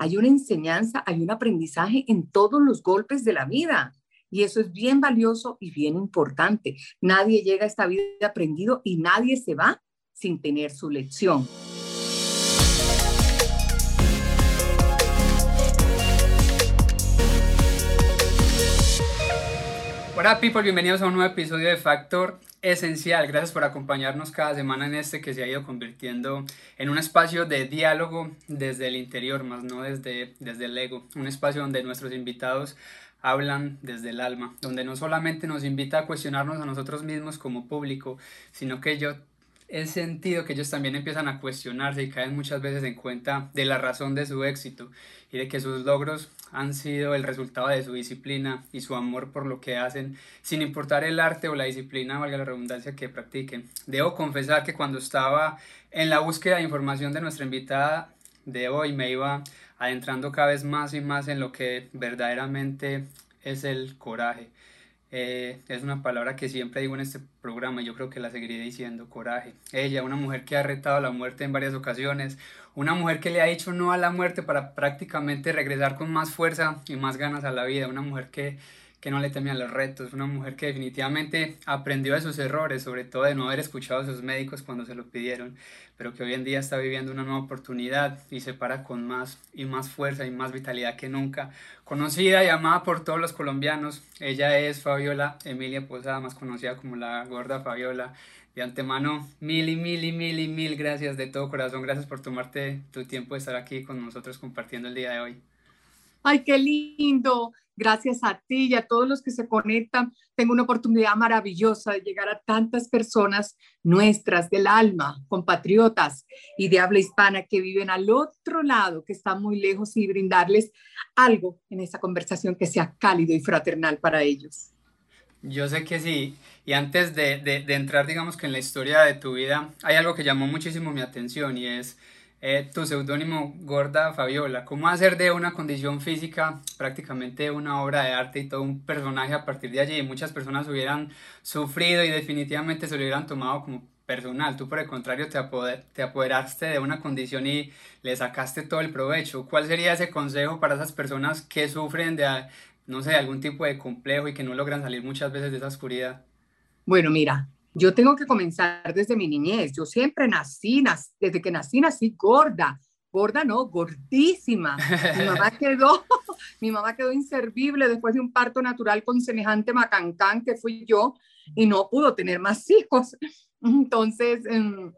hay una enseñanza, hay un aprendizaje en todos los golpes de la vida. Y eso es bien valioso y bien importante. Nadie llega a esta vida aprendido y nadie se va sin tener su lección. Hola people, bienvenidos a un nuevo episodio de Factor Esencial. Gracias por acompañarnos cada semana en este que se ha ido convirtiendo en un espacio de diálogo desde el interior, más no desde, desde el ego. Un espacio donde nuestros invitados hablan desde el alma, donde no solamente nos invita a cuestionarnos a nosotros mismos como público, sino que yo he sentido que ellos también empiezan a cuestionarse y caen muchas veces en cuenta de la razón de su éxito y de que sus logros han sido el resultado de su disciplina y su amor por lo que hacen, sin importar el arte o la disciplina, valga la redundancia, que practiquen. Debo confesar que cuando estaba en la búsqueda de información de nuestra invitada de hoy, me iba adentrando cada vez más y más en lo que verdaderamente es el coraje. Eh, es una palabra que siempre digo en este programa yo creo que la seguiré diciendo, coraje. Ella, una mujer que ha retado la muerte en varias ocasiones, una mujer que le ha dicho no a la muerte para prácticamente regresar con más fuerza y más ganas a la vida, una mujer que, que no le teme a los retos, una mujer que definitivamente aprendió de sus errores, sobre todo de no haber escuchado a sus médicos cuando se lo pidieron, pero que hoy en día está viviendo una nueva oportunidad y se para con más y más fuerza y más vitalidad que nunca. Conocida y amada por todos los colombianos, ella es Fabiola Emilia Posada, más conocida como la gorda Fabiola. De antemano, mil y mil y mil y mil gracias de todo corazón. Gracias por tomarte tu tiempo de estar aquí con nosotros compartiendo el día de hoy. Ay, qué lindo. Gracias a ti y a todos los que se conectan. Tengo una oportunidad maravillosa de llegar a tantas personas nuestras del alma, compatriotas y de habla hispana que viven al otro lado, que están muy lejos y brindarles algo en esta conversación que sea cálido y fraternal para ellos. Yo sé que sí. Y antes de, de, entrar, digamos que en la historia de tu vida, hay algo que llamó muchísimo mi atención y es eh, tu seudónimo Gorda Fabiola. ¿Cómo hacer de una condición física prácticamente una obra de arte y todo un personaje a partir de allí? Muchas personas hubieran sufrido y definitivamente se lo hubieran tomado como personal. Tú por el contrario te, te apoderaste de una condición y le sacaste todo el provecho. ¿Cuál sería ese consejo para esas personas que sufren de no sé, algún tipo de complejo y que no logran salir muchas veces de esa oscuridad? Bueno, mira, yo tengo que comenzar desde mi niñez. Yo siempre nací, desde que nací, nací gorda. Gorda no, gordísima. Mi mamá quedó, mi mamá quedó inservible después de un parto natural con semejante macancán que fui yo y no pudo tener más hijos. Entonces, em,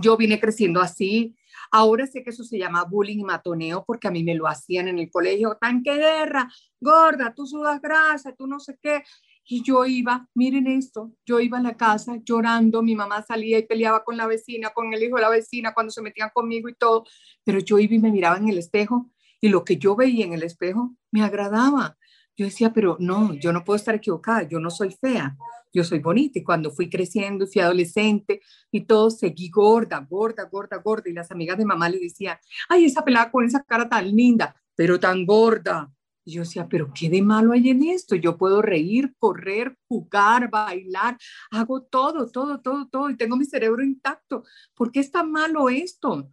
yo vine creciendo así, Ahora sé que eso se llama bullying y matoneo porque a mí me lo hacían en el colegio, tanque guerra, gorda, tú sudas grasa, tú no sé qué. Y yo iba, miren esto, yo iba a la casa llorando, mi mamá salía y peleaba con la vecina, con el hijo de la vecina cuando se metían conmigo y todo, pero yo iba y me miraba en el espejo y lo que yo veía en el espejo me agradaba. Yo decía, pero no, yo no puedo estar equivocada, yo no soy fea, yo soy bonita. Y cuando fui creciendo, fui adolescente y todo, seguí gorda, gorda, gorda, gorda. Y las amigas de mamá le decían, ay, esa pelada con esa cara tan linda, pero tan gorda. Yo decía, pero ¿qué de malo hay en esto? Yo puedo reír, correr, jugar, bailar, hago todo, todo, todo, todo y tengo mi cerebro intacto. ¿Por qué es tan malo esto?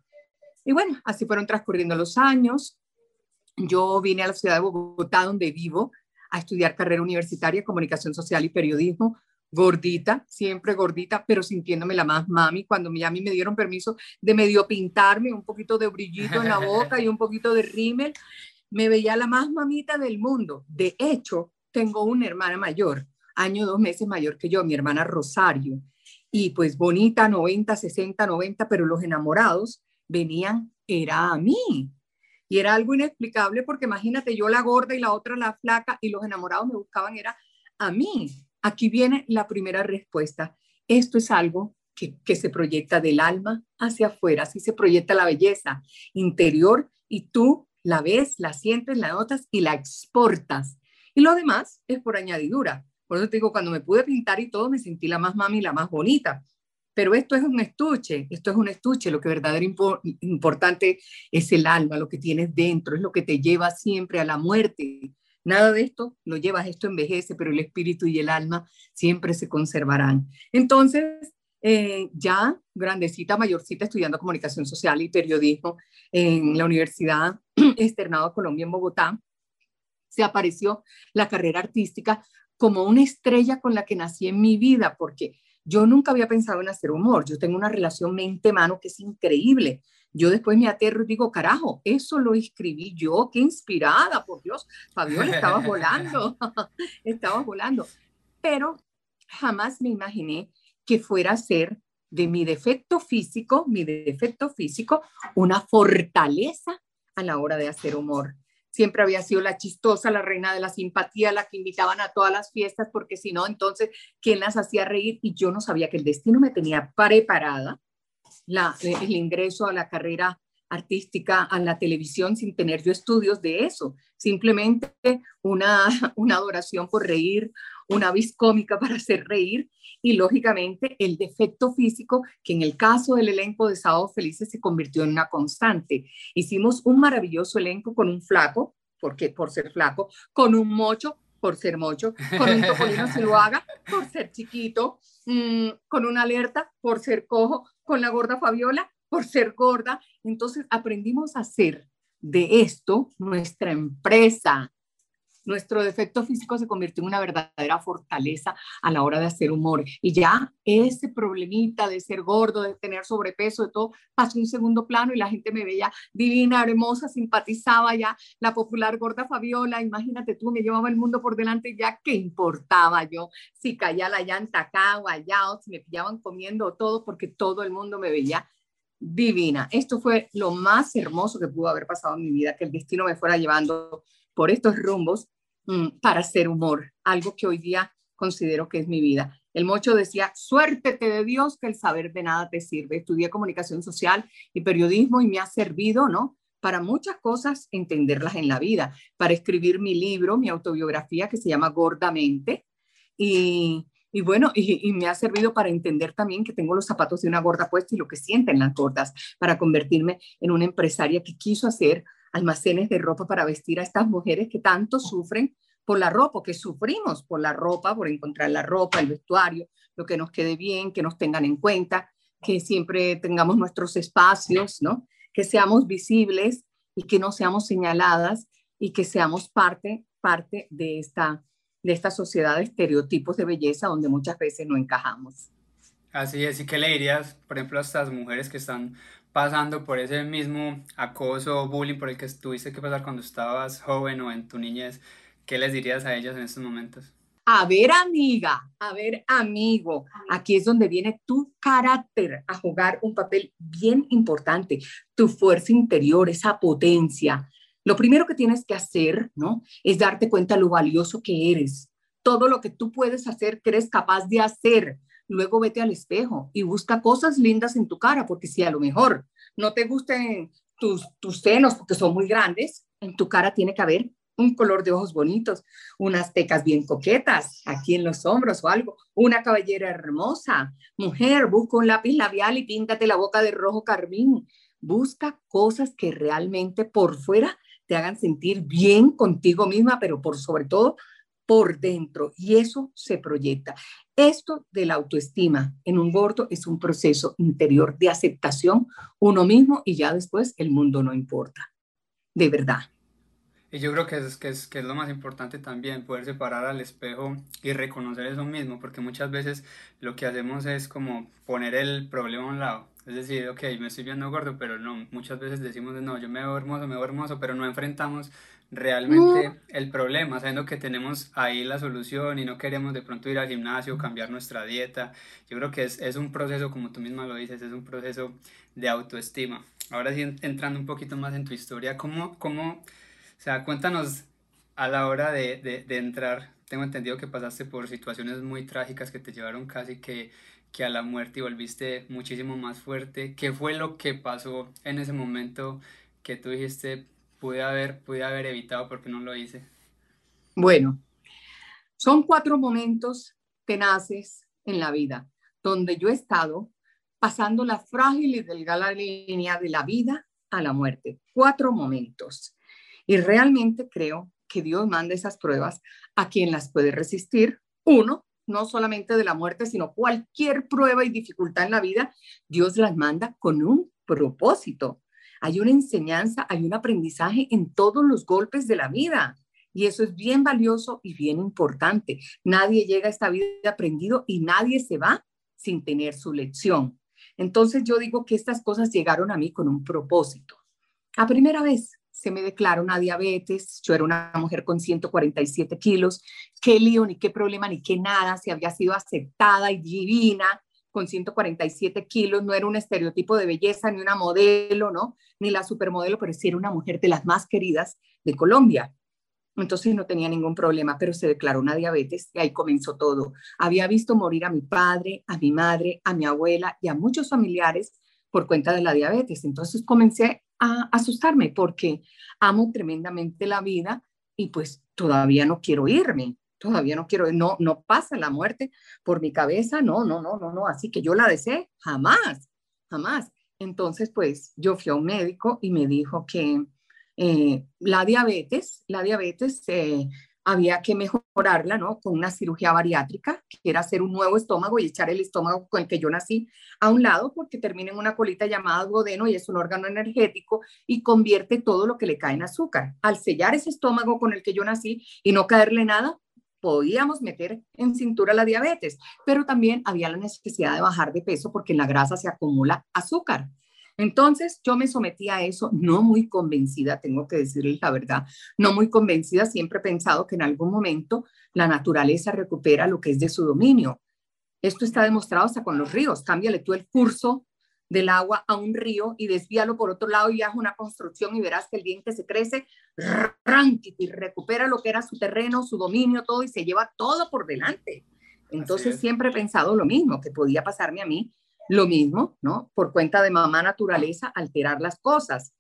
Y bueno, así fueron transcurriendo los años. Yo vine a la ciudad de Bogotá, donde vivo, a estudiar carrera universitaria, comunicación social y periodismo gordita, siempre gordita, pero sintiéndome la más mami. Cuando a mí me dieron permiso de medio pintarme, un poquito de brillito en la boca y un poquito de rímel, me veía la más mamita del mundo. De hecho, tengo una hermana mayor, año dos meses mayor que yo, mi hermana Rosario. Y pues bonita, 90, 60, 90, pero los enamorados venían, era a mí. Y era algo inexplicable porque imagínate, yo la gorda y la otra la flaca y los enamorados me buscaban, era a mí. Aquí viene la primera respuesta. Esto es algo que, se proyecta del alma hacia afuera, así se proyecta la belleza interior y tú la ves, la sientes, la notas y la exportas. Y lo demás es por añadidura. Por eso te digo, cuando me pude pintar y todo, me sentí la más mami, la más bonita. Pero esto es un estuche, esto es un estuche. Lo que verdaderamente importante es el alma, lo que tienes dentro, es lo que te lleva siempre a la muerte, Nada de esto lo llevas, esto envejece, pero el espíritu y el alma siempre se conservarán. Entonces, eh, ya grandecita, mayorcita, estudiando comunicación social y periodismo en la Universidad Externado Colombia en Bogotá, se apareció la carrera artística como una estrella con la que nací en mi vida, porque yo nunca había pensado en hacer humor. Yo tengo una relación mente-mano que es increíble. Yo después me aterro y digo, carajo, eso lo escribí yo, qué inspirada, por Dios. Fabiola, estaba volando, estaba volando. Pero jamás me imaginé que fuera a ser de mi defecto físico, mi defecto físico, una fortaleza a la hora de hacer humor. Siempre había sido la chistosa, la reina de la simpatía, la que invitaban a todas las fiestas, porque si no, entonces, ¿quién las hacía reír? Y yo no sabía que el destino me tenía preparada la, el ingreso a la carrera artística a la televisión sin tener yo estudios de eso, simplemente una, una adoración por reír, una vis cómica para hacer reír y lógicamente el defecto físico que en el caso del elenco de Sábado Felices se convirtió en una constante. Hicimos un maravilloso elenco con un flaco, porque por ser flaco, con un mocho por ser mocho, con un topolino haga por ser chiquito, mm, con una alerta por ser cojo, con la gorda Fabiola por ser gorda. Entonces aprendimos a hacer de esto nuestra empresa, nuestro defecto físico se convirtió en una verdadera fortaleza a la hora de hacer humor. Y ya ese problemita de ser gordo, de tener sobrepeso, de todo, pasó un segundo plano y la gente me veía divina, hermosa, simpatizaba ya la popular gorda Fabiola. Imagínate tú, me llevaba el mundo por delante ya, ¿qué importaba yo? Si caía la llanta acá o allá, o si me pillaban comiendo todo, porque todo el mundo me veía divina. Esto fue lo más hermoso que pudo haber pasado en mi vida, que el destino me fuera llevando por estos rumbos mm, para hacer humor, algo que hoy día considero que es mi vida. El mocho decía, suértete de Dios que el saber de nada te sirve. Estudié comunicación social y periodismo y me ha servido, ¿no? Para muchas cosas entenderlas en la vida, para escribir mi libro, mi autobiografía que se llama Gordamente. Y, y bueno, y, me ha servido para entender también que tengo los zapatos de una gorda puesta y lo que sienten las gordas, para convertirme en una empresaria que quiso hacer almacenes de ropa para vestir a estas mujeres que tanto sufren por la ropa, que sufrimos por la ropa, por encontrar la ropa, el vestuario, lo que nos quede bien, que nos tengan en cuenta, que siempre tengamos nuestros espacios, ¿no? Que seamos visibles y que no seamos señaladas y que seamos parte, parte de esta, de esta sociedad de estereotipos de belleza donde muchas veces no encajamos. Así es, ¿y qué le dirías, por ejemplo, a estas mujeres que están pasando por ese mismo acoso o bullying por el que tuviste que pasar cuando estabas joven o en tu niñez, ¿qué les dirías a ellas en estos momentos? A ver, amiga, a ver, amigo, aquí es donde viene tu carácter a jugar un papel bien importante, tu fuerza interior, esa potencia. Lo primero que tienes que hacer, ¿no? Es darte cuenta lo valioso que eres, todo lo que tú puedes hacer, que eres capaz de hacer luego vete al espejo y busca cosas lindas en tu cara, porque si a lo mejor no te gusten tus, tus senos porque son muy grandes, en tu cara tiene que haber un color de ojos bonitos, unas tecas bien coquetas aquí en los hombros o algo, una cabellera hermosa. Mujer, busca un lápiz labial y píntate la boca de rojo carmín. Busca cosas que realmente por fuera te hagan sentir bien contigo misma, pero por sobre todo por dentro y eso se proyecta. Esto de la autoestima en un gordo es un proceso interior de aceptación uno mismo y ya después el mundo no importa. De verdad. Y yo creo que es, que es, que es lo más importante también, poder separar al espejo y reconocer eso mismo, porque muchas veces lo que hacemos es como poner el problema a un lado. Es decir, ok, me estoy viendo gordo, pero no, muchas veces decimos, no, yo me veo hermoso, me veo hermoso, pero no enfrentamos realmente el problema, sabiendo que tenemos ahí la solución y no queremos de pronto ir al gimnasio, cambiar nuestra dieta. Yo creo que es, es un proceso, como tú misma lo dices, es un proceso de autoestima. Ahora sí, entrando un poquito más en tu historia, ¿cómo, cómo o sea, cuéntanos a la hora de, de, de entrar, tengo entendido que pasaste por situaciones muy trágicas que te llevaron casi que, que a la muerte y volviste muchísimo más fuerte. ¿Qué fue lo que pasó en ese momento que tú dijiste, pude haber, pude haber evitado porque no lo hice? Bueno, son cuatro momentos tenaces en la vida donde yo he estado pasando la frágil y delgada línea de la vida a la muerte. Cuatro momentos. Y realmente creo que Dios manda esas pruebas a quien las puede resistir. Uno, no solamente de la muerte, sino cualquier prueba y dificultad en la vida, Dios las manda con un propósito. Hay una enseñanza, hay un aprendizaje en todos los golpes de la vida. Y eso es bien valioso y bien importante. Nadie llega a esta vida aprendido y nadie se va sin tener su lección. Entonces yo digo que estas cosas llegaron a mí con un propósito. A primera vez se me declaró una diabetes, yo era una mujer con 147 kilos, qué lío, ni qué problema, ni qué nada, si había sido aceptada y divina con 147 kilos, no era un estereotipo de belleza, ni una modelo, ¿no? Ni la supermodelo, pero sí era una mujer de las más queridas de Colombia. Entonces no tenía ningún problema, pero se declaró una diabetes y ahí comenzó todo. Había visto morir a mi padre, a mi madre, a mi abuela y a muchos familiares por cuenta de la diabetes. Entonces comencé asustarme porque amo tremendamente la vida y pues todavía no quiero irme, todavía no quiero, no, no pasa la muerte por mi cabeza, no, no, no, no, no, así que yo la deseé, jamás, jamás. Entonces pues yo fui a un médico y me dijo que eh, la diabetes, la diabetes eh, había que mejorarla, ¿no? Con una cirugía bariátrica, que era hacer un nuevo estómago y echar el estómago con el que yo nací a un lado, porque termina en una colita llamada duodeno y es un órgano energético y convierte todo lo que le cae en azúcar. Al sellar ese estómago con el que yo nací y no caerle nada, podíamos meter en cintura la diabetes, pero también había la necesidad de bajar de peso porque en la grasa se acumula azúcar. Entonces yo me sometí a eso, no muy convencida, tengo que decirles la verdad, no muy convencida, siempre he pensado que en algún momento la naturaleza recupera lo que es de su dominio. Esto está demostrado hasta con los ríos. Cámbiale tú el curso del agua a un río y desvíalo por otro lado y haz una construcción y verás que el diente se crece y recupera lo que era su terreno, su dominio, todo y se lleva todo por delante. Entonces siempre he pensado lo mismo, que podía pasarme a mí lo mismo, ¿no? Por cuenta de mamá naturaleza, alterar las cosas.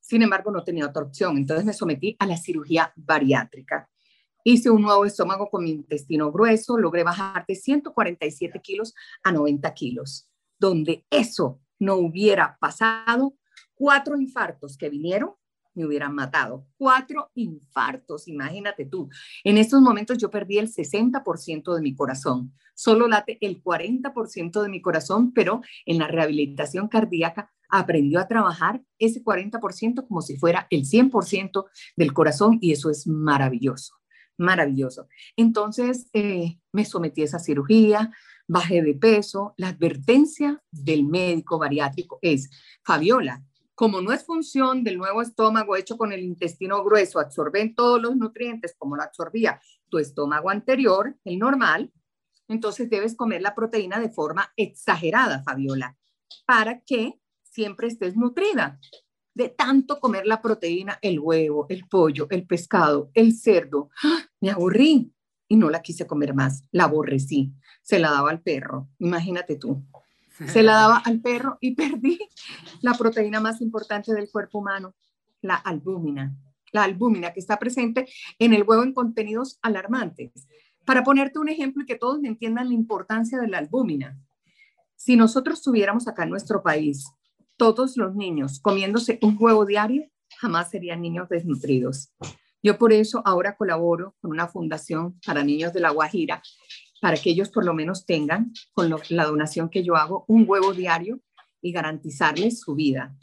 Sin embargo, no tenía otra opción. Entonces me sometí a la cirugía bariátrica. Hice un nuevo estómago con mi intestino grueso, logré bajar de 147 kilos a 90 kilos. Donde eso no hubiera pasado, cuatro infartos que vinieron me hubieran matado. Cuatro infartos, imagínate tú. En estos momentos yo perdí el 60% de mi corazón. Solo late el 40% de mi corazón, pero en la rehabilitación cardíaca aprendió a trabajar ese 40% como si fuera el 100% del corazón y eso es maravilloso, maravilloso. Entonces eh, me sometí a esa cirugía, bajé de peso. La advertencia del médico bariátrico es, Fabiola, como no es función del nuevo estómago hecho con el intestino grueso, absorben todos los nutrientes como lo absorbía tu estómago anterior, el normal, entonces debes comer la proteína de forma exagerada, Fabiola, para que siempre estés nutrida. De tanto comer la proteína, el huevo, el pollo, el pescado, el cerdo, ¡ah! me aburrí y no la quise comer más, la aborrecí, se la daba al perro, imagínate tú. Se la daba al perro y perdí la proteína más importante del cuerpo humano, la albúmina. La albúmina que está presente en el huevo en contenidos alarmantes. Para ponerte un ejemplo y que todos entiendan la importancia de la albúmina. Si nosotros tuviéramos acá en nuestro país todos los niños comiéndose un huevo diario, jamás serían niños desnutridos. Yo por eso ahora colaboro con una fundación para niños de La Guajira para que ellos por lo menos tengan, con la donación que yo hago, un huevo diario y garantizarles su vida.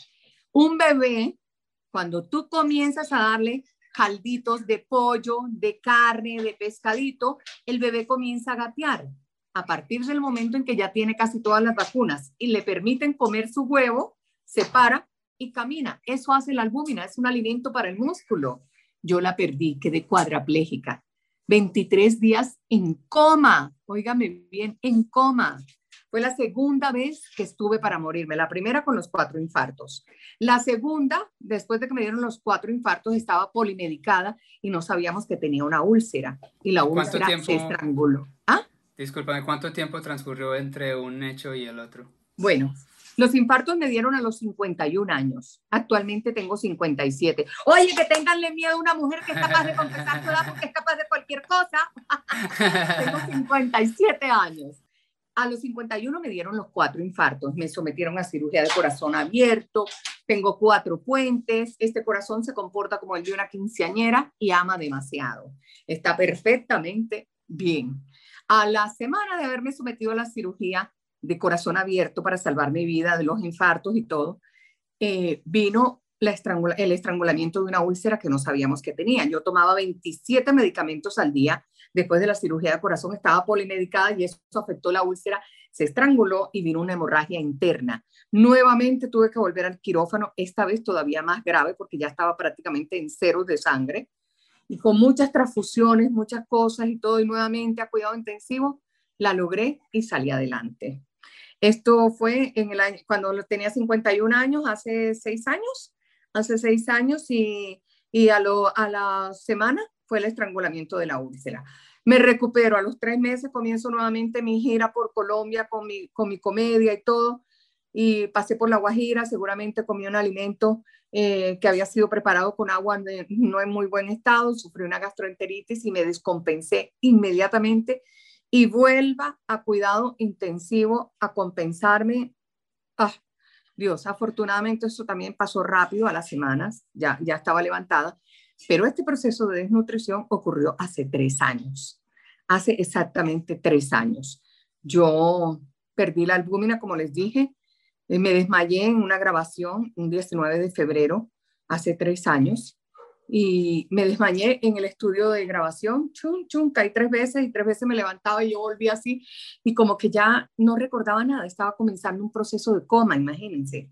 Un bebé, cuando tú comienzas a darle calditos de pollo, de carne, de pescadito, el bebé comienza a gatear. A partir del momento en que ya tiene casi todas las vacunas y le permiten comer su huevo, se para y camina. Eso hace la albúmina, es un alimento para el músculo. Yo la perdí, quedé cuadraplégica. 23 días en coma, óigame bien, en coma. Fue la segunda vez que estuve para morirme. La primera con los cuatro infartos. La segunda, después de que me dieron los cuatro infartos, estaba polimedicada y no sabíamos que tenía una úlcera. Y la úlcera se estranguló. ¿Ah? Discúlpame, ¿cuánto tiempo transcurrió entre un hecho y el otro? Bueno, los infartos me dieron a los 51 años. Actualmente tengo 57. Oye, que tenganle miedo a una mujer que es capaz de confesar su edad porque es capaz de cualquier cosa. tengo 57 años. A los 51 me dieron los cuatro infartos. Me sometieron a cirugía de corazón abierto. Tengo cuatro puentes. Este corazón se comporta como el de una quinceañera y ama demasiado. Está perfectamente bien. A la semana de haberme sometido a la cirugía de corazón abierto para salvar mi vida de los infartos y todo, eh, vino la el estrangulamiento de una úlcera que no sabíamos que tenía. Yo tomaba 27 medicamentos al día. Después de la cirugía de corazón estaba polimedicada y eso afectó la úlcera. Se estranguló y vino una hemorragia interna. Nuevamente tuve que volver al quirófano, esta vez todavía más grave porque ya estaba prácticamente en ceros de sangre y con muchas transfusiones, muchas cosas y todo, y nuevamente a cuidado intensivo, la logré y salí adelante. Esto fue en el año, cuando tenía 51 años, hace seis años, hace seis años y, y a, lo, a la semana fue el estrangulamiento de la úlcera. Me recupero, a los tres meses comienzo nuevamente mi gira por Colombia con mi, con mi comedia y todo, y pasé por La Guajira, seguramente comí un alimento eh, que había sido preparado con agua no en muy buen estado, sufrí una gastroenteritis y me descompensé inmediatamente y vuelva a cuidado intensivo a compensarme. Ah, Dios, afortunadamente eso también pasó rápido a las semanas, ya, ya estaba levantada, pero este proceso de desnutrición ocurrió hace tres años, hace exactamente tres años. Yo perdí la albúmina, como les dije, eh, me desmayé en una grabación un 19 de febrero, hace tres años, y me desmayé en el estudio de grabación, chum, chum, caí tres veces y tres veces me levantaba y yo volví así, y como que ya no recordaba nada, estaba comenzando un proceso de coma, imagínense.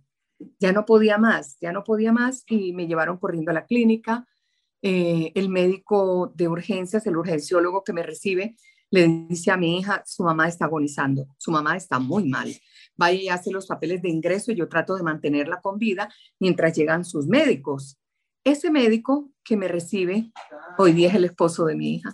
Ya no podía más, ya no podía más y me llevaron corriendo a la clínica. Eh, el médico de urgencias, el urgenciólogo que me recibe, le dice a mi hija, su mamá está agonizando, su mamá está muy mal. Vaya y hace los papeles de ingreso y yo trato de mantenerla con vida mientras llegan sus médicos. Ese médico que me recibe hoy día es el esposo de mi hija.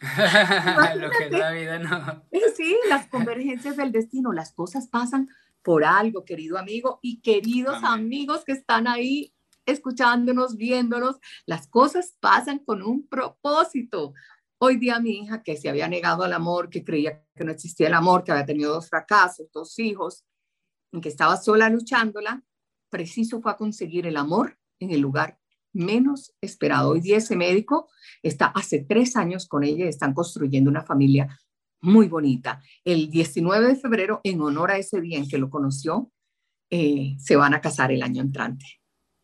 Lo que es la vida, no. Sí, las convergencias del destino, las cosas pasan por algo, querido amigo y queridos amigos que están ahí escuchándonos, viéndonos, las cosas pasan con un propósito. Hoy día mi hija, que se había negado al amor, que creía que no existía el amor, que había tenido dos fracasos, dos hijos, en que estaba sola luchándola, preciso fue a conseguir el amor en el lugar menos esperado. Hoy día ese médico está hace tres años con ella y están construyendo una familia muy bonita. El 19 de febrero, en honor a ese día en que lo conoció, eh, se van a casar el año entrante.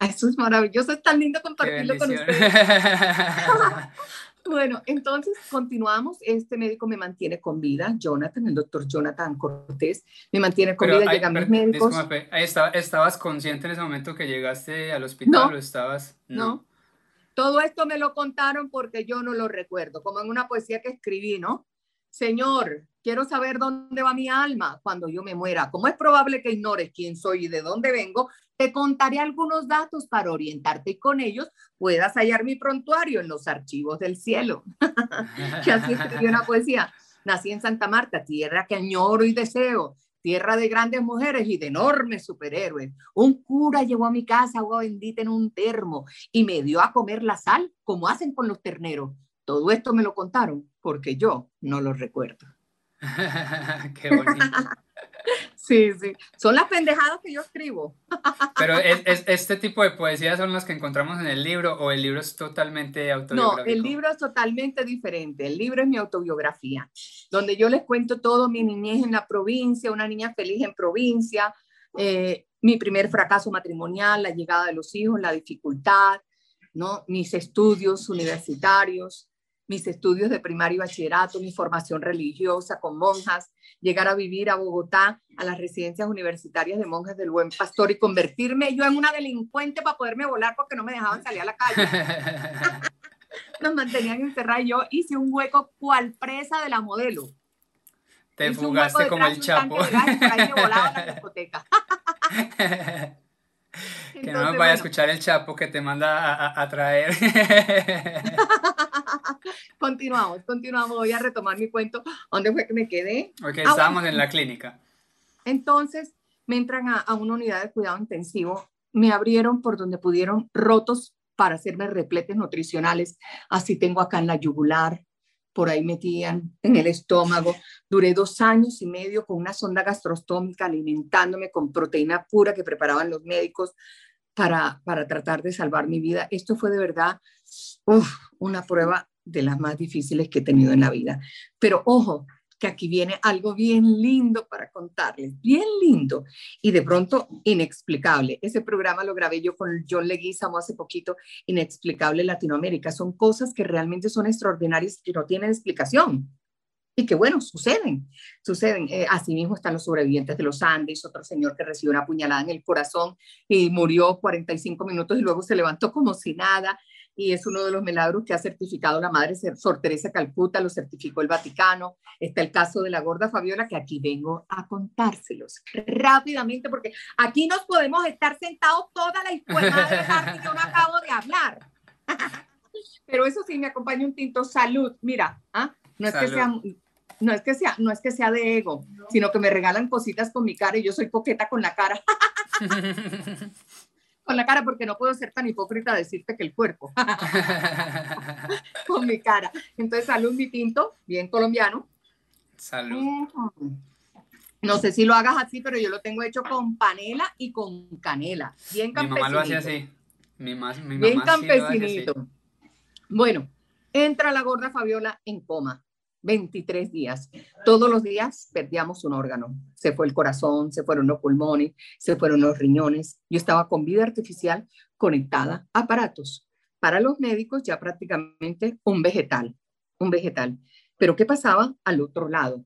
Ah, eso es maravilloso, es tan lindo compartirlo con ustedes. Bueno, entonces continuamos. Este médico me mantiene con vida, Jonathan, el doctor Jonathan Cortés, me mantiene con vida, llegan mis médicos. ¿Estabas consciente en ese momento que llegaste al hospital o estabas? No. Todo esto me lo contaron porque yo no lo recuerdo, como en una poesía que escribí, ¿no? Señor, quiero saber dónde va mi alma cuando yo me muera. Como es probable que ignores quién soy y de dónde vengo, te contaré algunos datos para orientarte y con ellos puedas hallar mi prontuario en los archivos del cielo. que así escribió una poesía. Nací en Santa Marta, tierra que añoro y deseo, tierra de grandes mujeres y de enormes superhéroes. Un cura llevó a mi casa agua bendita en un termo y me dio a comer la sal como hacen con los terneros. Todo esto me lo contaron porque yo no lo recuerdo. Qué bonito. Sí, sí. Son las pendejadas que yo escribo. Pero es, este tipo de poesías son las que encontramos en el libro o el libro es totalmente autobiográfico. No, el libro es totalmente diferente. El libro es mi autobiografía, donde yo les cuento todo mi niñez en la provincia, una niña feliz en provincia, eh, mi primer fracaso matrimonial, la llegada de los hijos, la dificultad, ¿no? mis estudios universitarios, mis estudios de primario y bachillerato, mi formación religiosa con monjas, llegar a vivir a Bogotá, a las residencias universitarias de monjas del Buen Pastor y convertirme yo en una delincuente para poderme volar porque no me dejaban salir a la calle. Nos mantenían encerrados. Yo hice un hueco cual presa de la modelo. Te fugaste como el Chapo. que no me vaya a escuchar el Chapo que te manda a, a traer. continuamos, continuamos. Voy a retomar mi cuento. ¿Dónde fue que me quedé? Ok, ah, estábamos en la clínica. Entonces, me entran a, a, una unidad de cuidado intensivo. Me abrieron por donde pudieron rotos para hacerme repletes nutricionales. Así tengo acá en la yugular, por ahí metían en el estómago. Duré dos años y medio con una sonda gastrostómica alimentándome con proteína pura que preparaban los médicos para, para tratar de salvar mi vida. Esto fue de verdad una prueba de las más difíciles que he tenido en la vida. Pero ojo, que aquí viene algo bien lindo para contarles, bien lindo y de pronto inexplicable. Ese programa lo grabé yo con John Leguizamo hace poquito, Inexplicable Latinoamérica. Son cosas que realmente son extraordinarias y no tienen explicación. Y que bueno, suceden, suceden. Eh, asimismo están los sobrevivientes de los Andes, otro señor que recibió una puñalada en el corazón y murió 45 minutos y luego se levantó como si nada y es uno de los milagros que ha certificado la Madre Sor Teresa Calcuta, lo certificó el Vaticano. Está el caso de la gorda Fabiola, que aquí vengo a contárselos rápidamente, porque aquí nos podemos estar sentados toda la escuela de tarde, yo no acabo de hablar. Pero eso sí, me acompaña un tinto salud. Mira, ¿ah? no es que sea no es que sea, no es que sea de ego, sino que me regalan cositas con mi cara y yo soy coqueta con la cara. con la cara porque no puedo ser tan hipócrita decirte que el cuerpo. con mi cara. Entonces, salud mi tinto, bien colombiano. Salud. No sé si lo hagas así, pero yo lo tengo hecho con panela y con canela. Bien campesinito. Mi mamá lo hace así. Mi, mi bien campesinito. bueno, entra la gorda Fabiola en coma. 23 días. Todos los días perdíamos un órgano. Se fue el corazón, se fueron los pulmones, se fueron los riñones. Yo estaba con vida artificial conectada a aparatos. Para los médicos ya prácticamente un vegetal, un vegetal. Pero ¿qué pasaba al otro lado?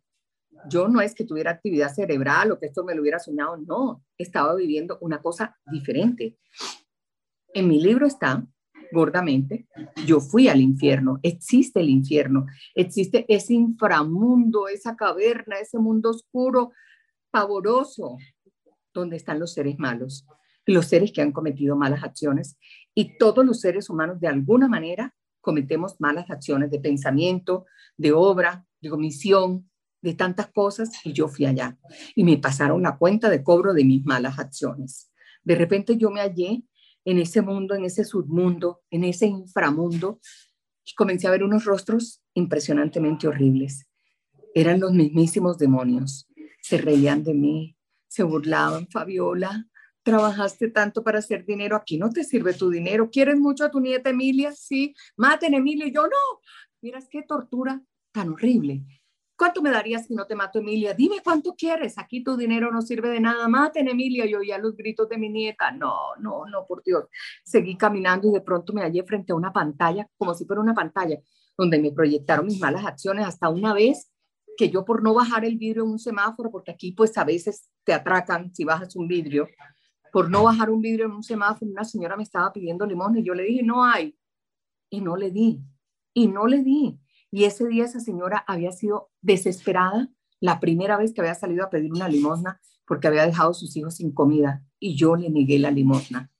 Yo no es que tuviera actividad cerebral o que esto me lo hubiera soñado, no, estaba viviendo una cosa diferente. En mi libro está gordamente, yo fui al infierno, existe el infierno, existe ese inframundo, esa caverna, ese mundo oscuro, pavoroso, donde están los seres malos, los seres que han cometido malas acciones y todos los seres humanos de alguna manera cometemos malas acciones de pensamiento, de obra, de omisión, de tantas cosas y yo fui allá y me pasaron la cuenta de cobro de mis malas acciones. De repente yo me hallé en ese mundo, en ese submundo, en ese inframundo, y comencé a ver unos rostros impresionantemente horribles. Eran los mismísimos demonios. Se reían de mí, se burlaban. Fabiola, trabajaste tanto para hacer dinero, aquí no te sirve tu dinero. ¿Quieres mucho a tu nieta Emilia? Sí, maten Emilia. Yo no. Miras qué tortura tan horrible. ¿Cuánto me darías si no te mato, Emilia? Dime cuánto quieres. Aquí tu dinero no sirve de nada. Maten, Emilia. Yo oía los gritos de mi nieta. No, no, no, por Dios. Seguí caminando y de pronto me hallé frente a una pantalla, como si fuera una pantalla, donde me proyectaron mis malas acciones hasta una vez que yo por no bajar el vidrio en un semáforo, porque aquí pues a veces te atracan si bajas un vidrio, por no bajar un vidrio en un semáforo, una señora me estaba pidiendo limón y yo le dije, no hay. Y no le di. Y no le di. Y ese día esa señora había sido desesperada, la primera vez que había salido a pedir una limosna porque había dejado a sus hijos sin comida y yo le negué la limosna.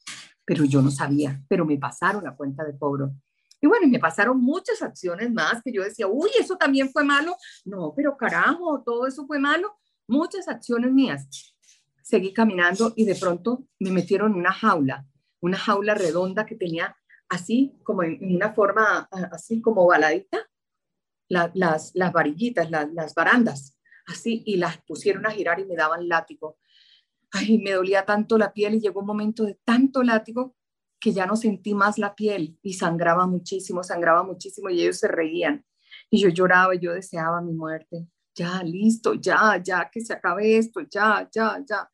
Pero yo no sabía, pero me pasaron la cuenta de cobro. Y bueno, me pasaron muchas acciones más que yo decía, uy, eso también fue malo. No, pero carajo, todo eso fue malo. Muchas acciones mías. Seguí caminando y de pronto me metieron en una jaula, una jaula redonda que tenía así como en una forma así como baladita las, las varillitas, las barandas, así, y las pusieron a girar y me daban látigo. Ay, me dolía tanto la piel y llegó un momento de tanto látigo que ya no sentí más la piel y sangraba muchísimo, sangraba muchísimo y ellos se reían. Y yo lloraba y yo deseaba mi muerte. Ya, listo, ya, ya, que se acabe esto, ya, ya, ya.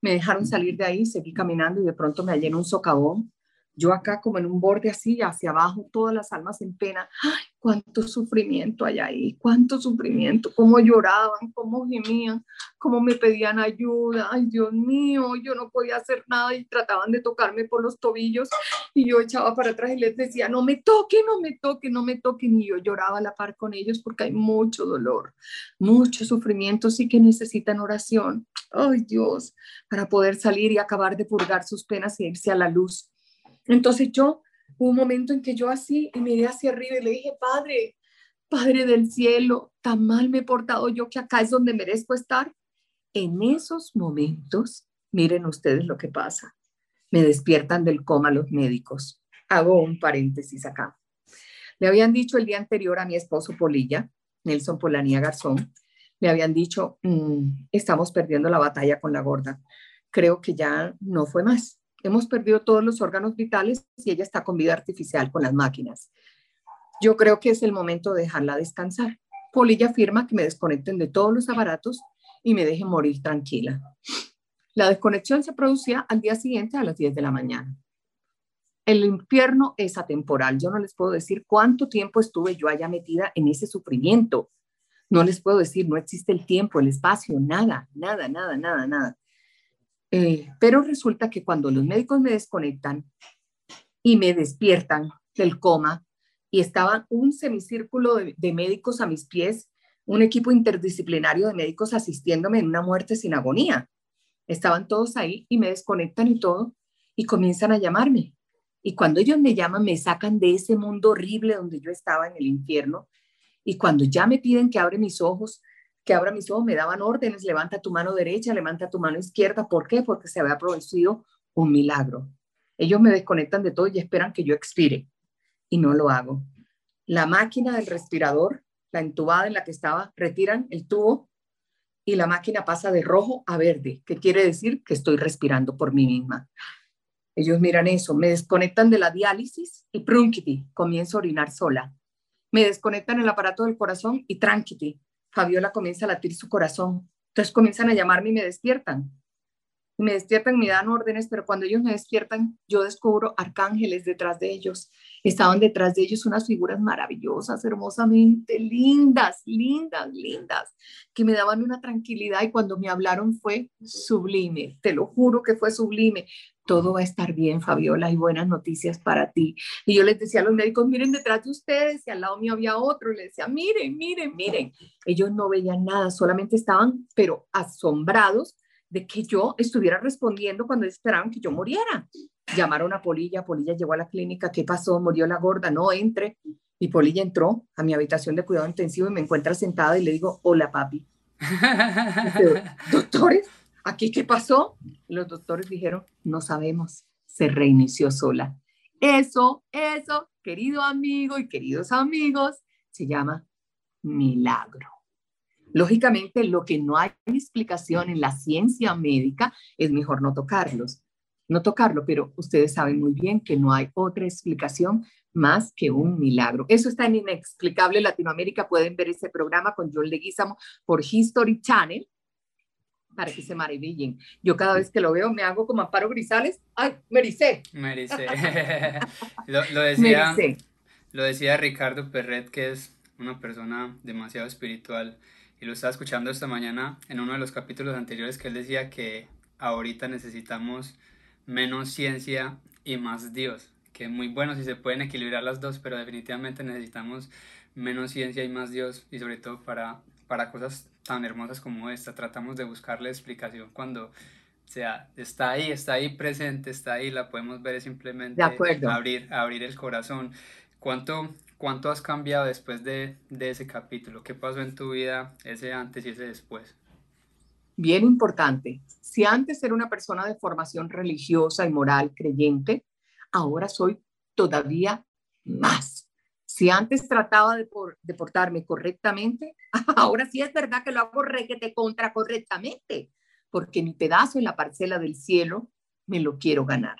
Me dejaron salir de ahí, seguí caminando y de pronto me hallé en un socavón yo acá como en un borde así, hacia abajo, todas las almas en pena. ¡Ay, cuánto sufrimiento hay ahí! ¡Cuánto sufrimiento! Cómo lloraban, cómo gemían, cómo me pedían ayuda. ¡Ay, Dios mío! Yo no podía hacer nada y trataban de tocarme por los tobillos y yo echaba para atrás y les decía, no me toque, no me toque, no me toquen. Y yo lloraba a la par con ellos porque hay mucho dolor, mucho sufrimiento, sí que necesitan oración. ¡Ay, Dios! Para poder salir y acabar de purgar sus penas e irse a la luz entonces yo, un momento en que yo así y miré hacia arriba y le dije, Padre, Padre del cielo, tan mal me he portado yo que acá es donde merezco estar. En esos momentos, miren ustedes lo que pasa. Me despiertan del coma los médicos. Hago un paréntesis acá. Le habían dicho el día anterior a mi esposo Polilla, Nelson Polanía Garzón, le habían dicho, mm, estamos perdiendo la batalla con la gorda. Creo que ya no fue más hemos perdido todos los órganos vitales y ella está con vida artificial con las máquinas. yo creo que es el momento de dejarla descansar. Polilla afirma que me desconecten de todos los aparatos y me dejen morir tranquila. La desconexión se producía al día siguiente a las 10 de la mañana. El infierno es atemporal. Yo no les puedo decir cuánto tiempo estuve yo allá metida en ese sufrimiento. No les puedo decir, no existe el tiempo, el espacio, nada, nada, nada, nada, nada. Eh, pero resulta que cuando los médicos me desconectan y me despiertan del coma y estaba un semicírculo de, médicos a mis pies, un equipo interdisciplinario de médicos asistiéndome en una muerte sin agonía. Estaban todos ahí y me desconectan y todo y comienzan a llamarme. Y cuando ellos me llaman, me sacan de ese mundo horrible donde yo estaba en el infierno. Y cuando ya me piden que abre mis ojos, que abra mis ojos, me daban órdenes, levanta tu mano derecha, levanta tu mano izquierda. ¿Por qué? Porque se había producido un milagro. Ellos me desconectan de todo y esperan que yo expire. Y no lo hago. La máquina del respirador, la entubada en la que estaba, retiran el tubo y la máquina pasa de rojo a verde, que quiere decir que estoy respirando por mí misma. Ellos miran eso, me desconectan de la diálisis y prunquiti, comienzo a orinar sola. Me desconectan el aparato del corazón y tranquiti, Fabiola comienza a latir su corazón. Entonces comienzan a llamarme y me despiertan. Me despiertan, me dan órdenes, pero cuando ellos me despiertan, yo descubro arcángeles detrás de ellos. Estaban detrás de ellos unas figuras maravillosas, hermosamente lindas, lindas, lindas, que me daban una tranquilidad y cuando me hablaron fue sublime, te lo juro que fue sublime todo va a estar bien, Fabiola, hay buenas noticias para ti. Y yo les decía a los médicos, miren detrás de ustedes, y al lado mío había otro, les decía, miren, miren, miren. Ellos no veían nada, solamente estaban, pero asombrados de que yo estuviera respondiendo cuando esperaban que yo muriera. Llamaron a Polilla, Polilla llegó a la clínica, ¿qué pasó? Murió la gorda, no, entre. Y Polilla entró a mi habitación de cuidado intensivo y me encuentra sentada y le digo, hola papi. Doctores, ¿aquí qué pasó? Los doctores dijeron, no sabemos, se reinició sola. Eso, eso, querido amigo y queridos amigos, se llama milagro. Lógicamente, lo que no hay explicación en la ciencia médica es mejor no tocarlos, no tocarlo, pero ustedes saben muy bien que no hay otra explicación más que un milagro. Eso está en Inexplicable Latinoamérica. Pueden ver ese programa con Joel Leguizamo por History Channel para que se maravillen. Yo cada vez que lo veo me hago como Amparo Grisales. ¡Ay, mericé! Mericé. lo, lo, decía, lo decía Ricardo Perret, que es una persona demasiado espiritual. Y lo estaba escuchando esta mañana en uno de los capítulos anteriores que él decía que ahorita necesitamos menos ciencia y más Dios. Que muy bueno si se pueden equilibrar las dos, pero definitivamente necesitamos menos ciencia y más Dios. Y sobre todo para, para cosas tan hermosas como esta. Tratamos de buscarle explicación cuando sea, está ahí, está ahí presente, está ahí, la podemos ver simplemente abrir, abrir el corazón. ¿Cuánto, ¿Cuánto has cambiado después de, de ese capítulo? ¿Qué pasó en tu vida ese antes y ese después? Bien importante. Si antes era una persona de formación religiosa y moral creyente, ahora soy todavía más. Si antes trataba de, portarme correctamente, ahora sí es verdad que lo hago requete contra correctamente, porque mi pedazo en la parcela del cielo me lo quiero ganar.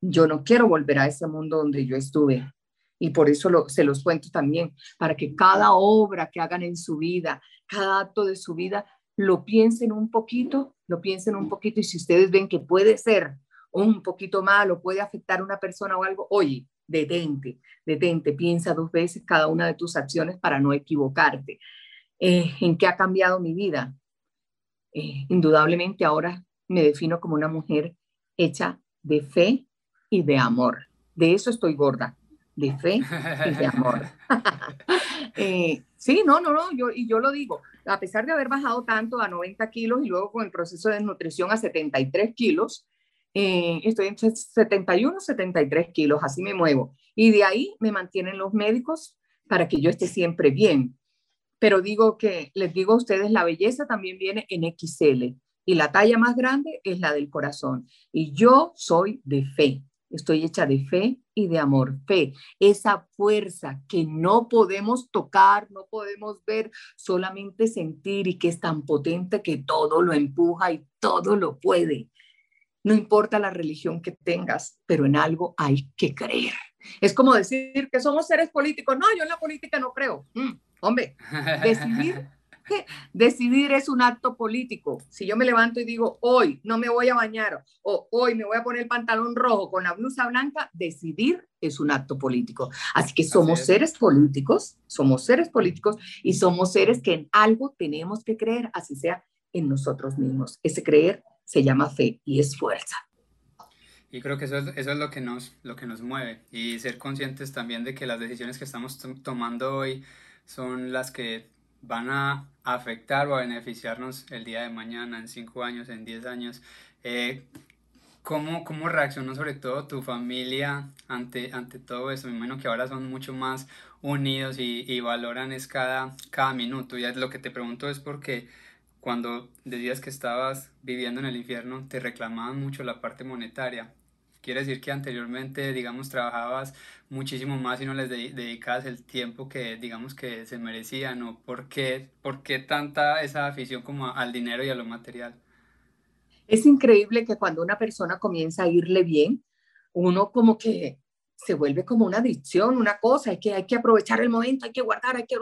Yo no quiero volver a ese mundo donde yo estuve. Y por eso se los cuento también, para que cada obra que hagan en su vida, cada acto de su vida, lo piensen un poquito, lo piensen un poquito. Y si ustedes ven que puede ser un poquito malo, puede afectar a una persona o algo, oye, detente, detente, piensa dos veces cada una de tus acciones para no equivocarte. Eh, ¿En qué ha cambiado mi vida? Eh, indudablemente ahora me defino como una mujer hecha de fe y de amor. De eso estoy gorda, de fe y de amor. Eh, sí, no, no, no, yo, y yo lo digo, a pesar de haber bajado tanto a 90 kilos y luego con el proceso de nutrición a 73 kilos, eh, estoy entre 71 73 kilos, así me muevo. Y de ahí me mantienen los médicos para que yo esté siempre bien. Pero digo que, les digo a ustedes, la belleza también viene en XL y la talla más grande es la del corazón. Y yo soy de fe, estoy hecha de fe y de amor. Fe, esa fuerza que no podemos tocar, no podemos ver, solamente sentir y que es tan potente que todo lo empuja y todo lo puede. No importa la religión que tengas, pero en algo hay que creer. Es como decir que somos seres políticos. No, yo en la política no creo. Mm, hombre, decidir Decidir es un acto político. Si yo me levanto y digo, hoy no me voy a bañar o hoy me voy a poner el pantalón rojo con la blusa blanca, decidir es un acto político. Así que somos seres políticos, somos seres políticos y somos seres que en algo tenemos que creer, así sea en nosotros mismos. Ese creer se llama fe y es fuerza. Y creo que eso es, eso es lo, que nos, lo que nos mueve y ser conscientes también de que las decisiones que estamos tomando hoy son las que van a afectar o a beneficiarnos el día de mañana, en cinco años, en diez años. Eh, ¿cómo, ¿Cómo reaccionó sobre todo tu familia ante, ante todo eso? Me imagino que ahora son mucho más unidos y, valoran es cada, cada minuto. Y lo que te pregunto es porque cuando decías que estabas viviendo en el infierno, te reclamaban mucho la parte monetaria. Quiere decir que anteriormente, digamos, trabajabas muchísimo más y no les dedicabas el tiempo que, digamos, que se merecían o por qué, por qué tanta esa afición como al dinero y a lo material. Es increíble que cuando una persona comienza a irle bien, uno como que se vuelve como una adicción, una cosa, hay que, hay que aprovechar el momento, hay que guardar, hay que...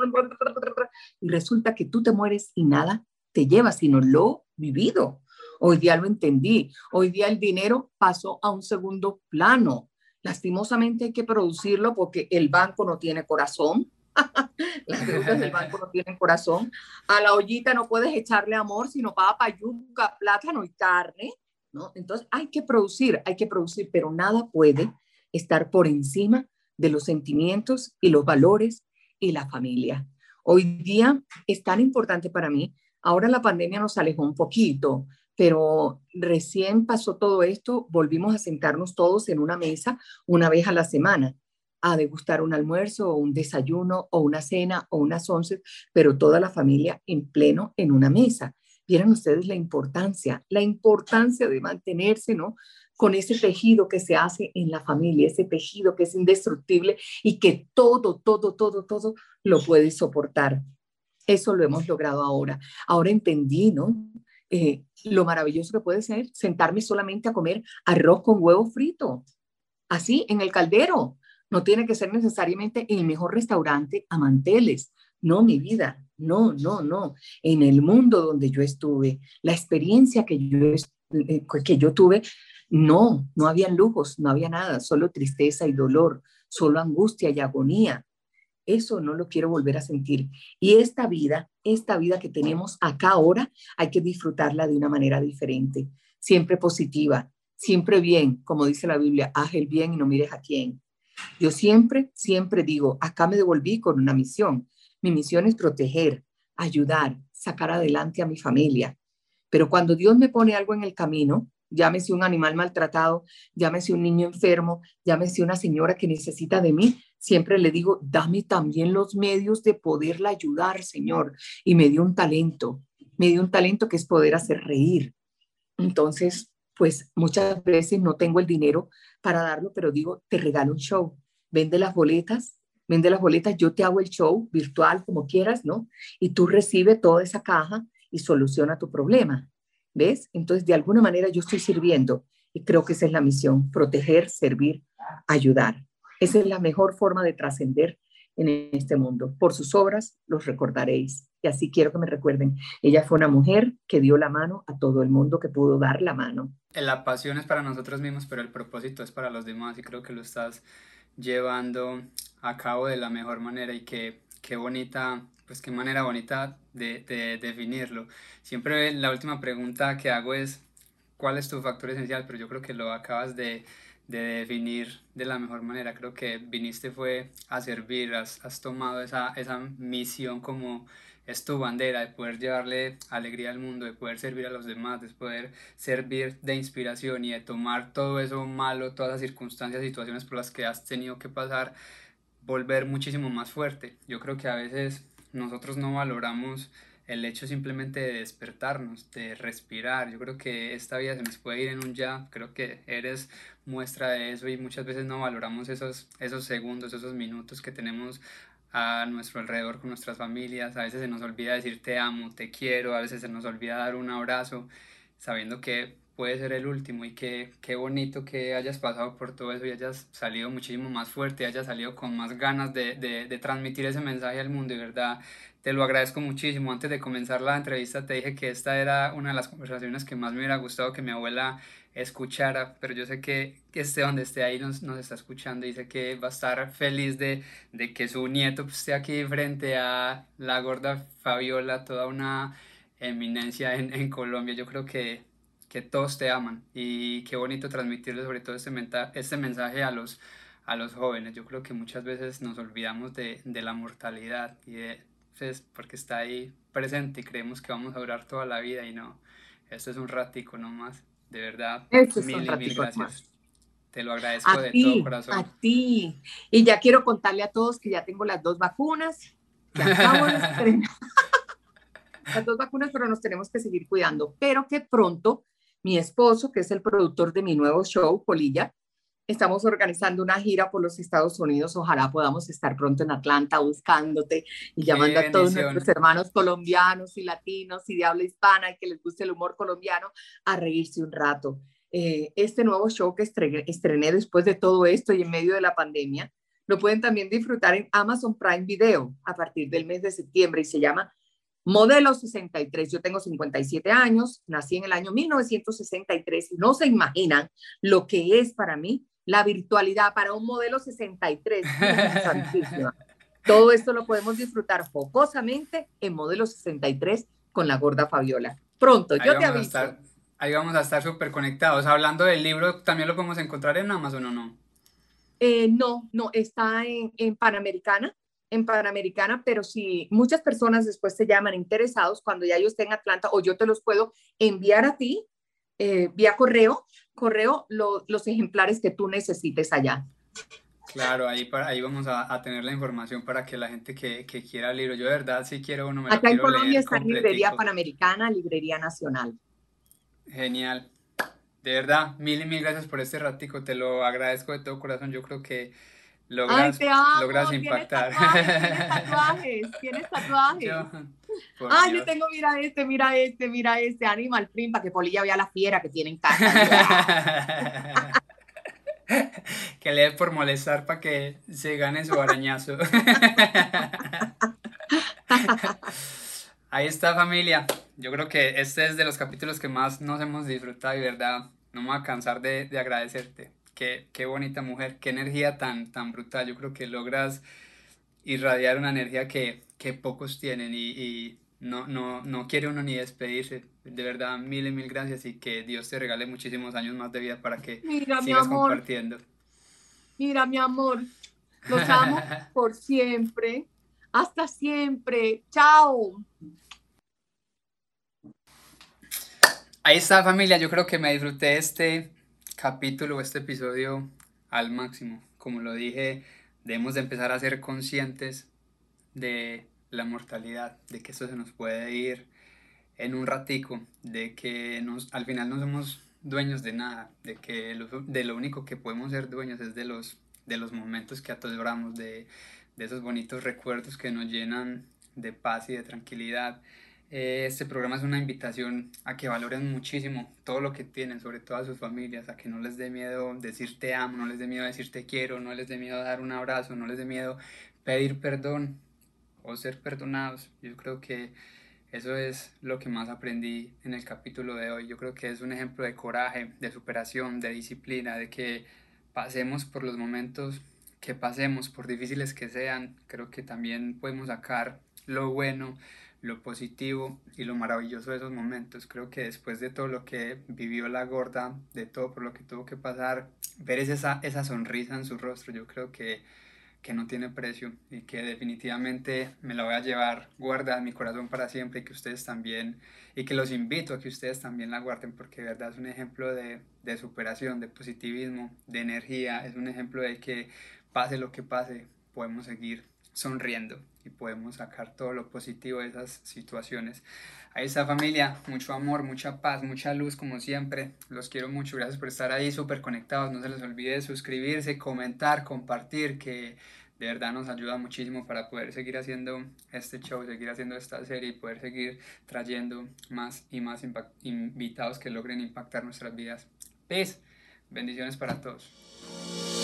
Y resulta que tú te mueres y nada te lleva, sino lo vivido. Hoy día lo entendí. Hoy día el dinero pasó a un segundo plano. Lastimosamente hay que producirlo porque el banco no tiene corazón. Las deudas del banco no tienen corazón. A la ollita no puedes echarle amor, sino papa, yuca, plátano y carne. ¿no? Entonces hay que producir, hay que producir, pero nada puede estar por encima de los sentimientos y los valores y la familia. Hoy día es tan importante para mí. Ahora la pandemia nos alejó un poquito, pero recién pasó todo esto, volvimos a sentarnos todos en una mesa una vez a la semana a degustar un almuerzo o un desayuno o una cena o unas once, pero toda la familia en pleno en una mesa. Vieran ustedes la importancia, la importancia de mantenerse, ¿no? Con ese tejido que se hace en la familia, ese tejido que es indestructible y que todo, todo, todo, todo lo puede soportar. Eso lo hemos logrado ahora. Ahora entendí, ¿no? Eh, lo maravilloso que puede ser sentarme solamente a comer arroz con huevo frito, así en el caldero. No tiene que ser necesariamente en el mejor restaurante a manteles. No, mi vida, no, no, no. En el mundo donde yo estuve, la experiencia que yo, eh, que yo tuve, no, no había lujos, no había nada, solo tristeza y dolor, solo angustia y agonía. Eso no lo quiero volver a sentir. Y esta vida, esta vida que tenemos acá ahora, hay que disfrutarla de una manera diferente, siempre positiva, siempre bien, como dice la Biblia, haz el bien y no mires a quién. Yo siempre, siempre digo, acá me devolví con una misión. Mi misión es proteger, ayudar, sacar adelante a mi familia. Pero cuando Dios me pone algo en el camino, llámese un animal maltratado, llámese un niño enfermo, llámese una señora que necesita de mí, siempre le digo, dame también los medios de poderla ayudar, Señor. Y me dio un talento, me dio un talento que es poder hacer reír. Entonces, pues muchas veces no tengo el dinero para darlo, pero digo, te regalo un show, vende las boletas, vende las boletas, yo te hago el show virtual como quieras, ¿no? Y tú recibes toda esa caja y soluciona tu problema. ¿Ves? Entonces, de alguna manera yo estoy sirviendo y creo que esa es la misión, proteger, servir, ayudar. Esa es la mejor forma de trascender en este mundo. Por sus obras los recordaréis. Y así quiero que me recuerden. Ella fue una mujer que dio la mano a todo el mundo que pudo dar la mano. La pasión es para nosotros mismos, pero el propósito es para los demás y creo que lo estás llevando a cabo de la mejor manera y que qué bonita pues qué manera bonita de, definirlo. Siempre la última pregunta que hago es, ¿cuál es tu factor esencial? Pero yo creo que lo acabas de, definir de la mejor manera. Creo que viniste fue a servir, has, has tomado esa, esa misión como es tu bandera, de poder llevarle alegría al mundo, de poder servir a los demás, de poder servir de inspiración y de tomar todo eso malo, todas las circunstancias, situaciones por las que has tenido que pasar, volver muchísimo más fuerte. Yo creo que a veces nosotros no valoramos el hecho simplemente de despertarnos, de respirar. Yo creo que esta vida se nos puede ir en un ya, creo que eres muestra de eso y muchas veces no valoramos esos, esos segundos, esos minutos que tenemos a nuestro alrededor con nuestras familias. A veces se nos olvida decir te amo, te quiero, a veces se nos olvida dar un abrazo, sabiendo que puede ser el último y qué, qué bonito que hayas pasado por todo eso y hayas salido muchísimo más fuerte, hayas salido con más ganas de, de, de transmitir ese mensaje al mundo y verdad te lo agradezco muchísimo. Antes de comenzar la entrevista te dije que esta era una de las conversaciones que más me hubiera gustado que mi abuela escuchara, pero yo sé que, que esté donde esté ahí nos, nos, está escuchando y sé que va a estar feliz de, de que su nieto esté aquí frente a la gorda Fabiola, toda una eminencia en, en Colombia. Yo creo que, que todos te aman y qué bonito transmitirle sobre todo este, este mensaje a los, a los jóvenes. Yo creo que muchas veces nos olvidamos de, de la mortalidad y de, pues, porque está ahí presente y creemos que vamos a durar toda la vida y no, esto es un ratico nomás. De verdad, mil y mil gracias. Te lo agradezco a de ti, todo corazón. A ti. Y ya quiero contarle a todos que ya tengo las dos vacunas, que acabo de las dos vacunas, pero nos tenemos que seguir cuidando. Pero que pronto mi esposo, que es el productor de mi nuevo show, Polilla, estamos organizando una gira por los Estados Unidos. Ojalá podamos estar pronto en Atlanta buscándote y llamando a todos nuestros hermanos colombianos y latinos y de habla hispana y que les guste el humor colombiano a reírse un rato. Eh, este nuevo show que estrené, estrené después de todo esto y en medio de la pandemia, lo pueden también disfrutar en Amazon Prime Video a partir del mes de septiembre y se llama Modelo 63. Yo tengo 57 años, nací en el año 1963 y no se imaginan lo que es para mí la virtualidad para un modelo 63. Todo esto lo podemos disfrutar focosamente en modelo 63 con la gorda Fabiola. Pronto, yo te aviso. ahí vamos a estar súper conectados. Hablando del libro, ¿también lo podemos encontrar en Amazon o no? Eh, no, no, está en, en Panamericana en Panamericana, pero si muchas personas después te llaman interesados cuando ya yo esté en Atlanta o yo te los puedo enviar a ti eh, vía correo, correo los ejemplares que tú necesites allá. Claro, ahí, para, ahí vamos a, a, tener la información para que la gente que, que, quiera el libro, yo de verdad sí quiero uno. Me Acá en Colombia está Librería Panamericana, Librería Nacional. Genial. De verdad, mil y mil gracias por este ratico, te lo agradezco de todo corazón. Yo creo que logras, Ay, te amo. logras impactar. Tienes tatuajes, tienes tatuajes. Yo, Ay, yo tengo, mira este, mira este, mira este, Animal Print, para que Polilla vea la fiera que tiene en casa. que le dé por molestar para que se gane su arañazo. Ahí está familia. Yo creo que este es de los capítulos que más nos hemos disfrutado y verdad, no me voy a cansar de, de agradecerte. Qué, qué, bonita mujer, qué energía tan, tan brutal. Yo creo que logras irradiar una energía que, que pocos tienen y, y, no, no, no quiere uno ni despedirse. De verdad, mil y mil gracias y que Dios te regale muchísimos años más de vida para que Mira, sigas mi amor. compartiendo. Mira, mi amor, los amo por siempre. Hasta siempre. Chao. Ahí está familia, yo creo que me disfruté este capítulo, este episodio al máximo. Como lo dije, debemos de empezar a ser conscientes de la mortalidad, de que esto se nos puede ir en un ratico, de que nos, al final no somos dueños de nada, de que de lo único que podemos ser dueños es de los, de los momentos que atesoramos, de, de esos bonitos recuerdos que nos llenan de paz y de tranquilidad. Este programa es una invitación a que valoren muchísimo todo lo que tienen, sobre todo a sus familias, a que no les dé miedo decir te amo, no les dé miedo decir te quiero, no les dé miedo dar un abrazo, no les dé miedo pedir perdón o ser perdonados. Yo creo que eso es lo que más aprendí en el capítulo de hoy. Yo creo que es un ejemplo de coraje, de superación, de disciplina, de que pasemos por los momentos que pasemos, por difíciles que sean. Creo que también podemos sacar lo bueno lo positivo y lo maravilloso de esos momentos. Creo que después de todo lo que vivió la gorda, de todo por lo que tuvo que pasar, ver esa, esa sonrisa en su rostro, yo creo que, que no tiene precio y que definitivamente me la voy a llevar guardada en mi corazón para siempre y que ustedes también, y que los invito a que ustedes también la guarden porque de verdad es un ejemplo de, de superación, de positivismo, de energía, es un ejemplo de que pase lo que pase, podemos seguir sonriendo y podemos sacar todo lo positivo de esas situaciones. Ahí está familia, mucho amor, mucha paz, mucha luz como siempre. Los quiero mucho, gracias por estar ahí súper conectados. No se les olvide suscribirse, comentar, compartir, que de verdad nos ayuda muchísimo para poder seguir haciendo este show, seguir haciendo esta serie y poder seguir trayendo más y más invitados que logren impactar nuestras vidas. Peace. Bendiciones para todos.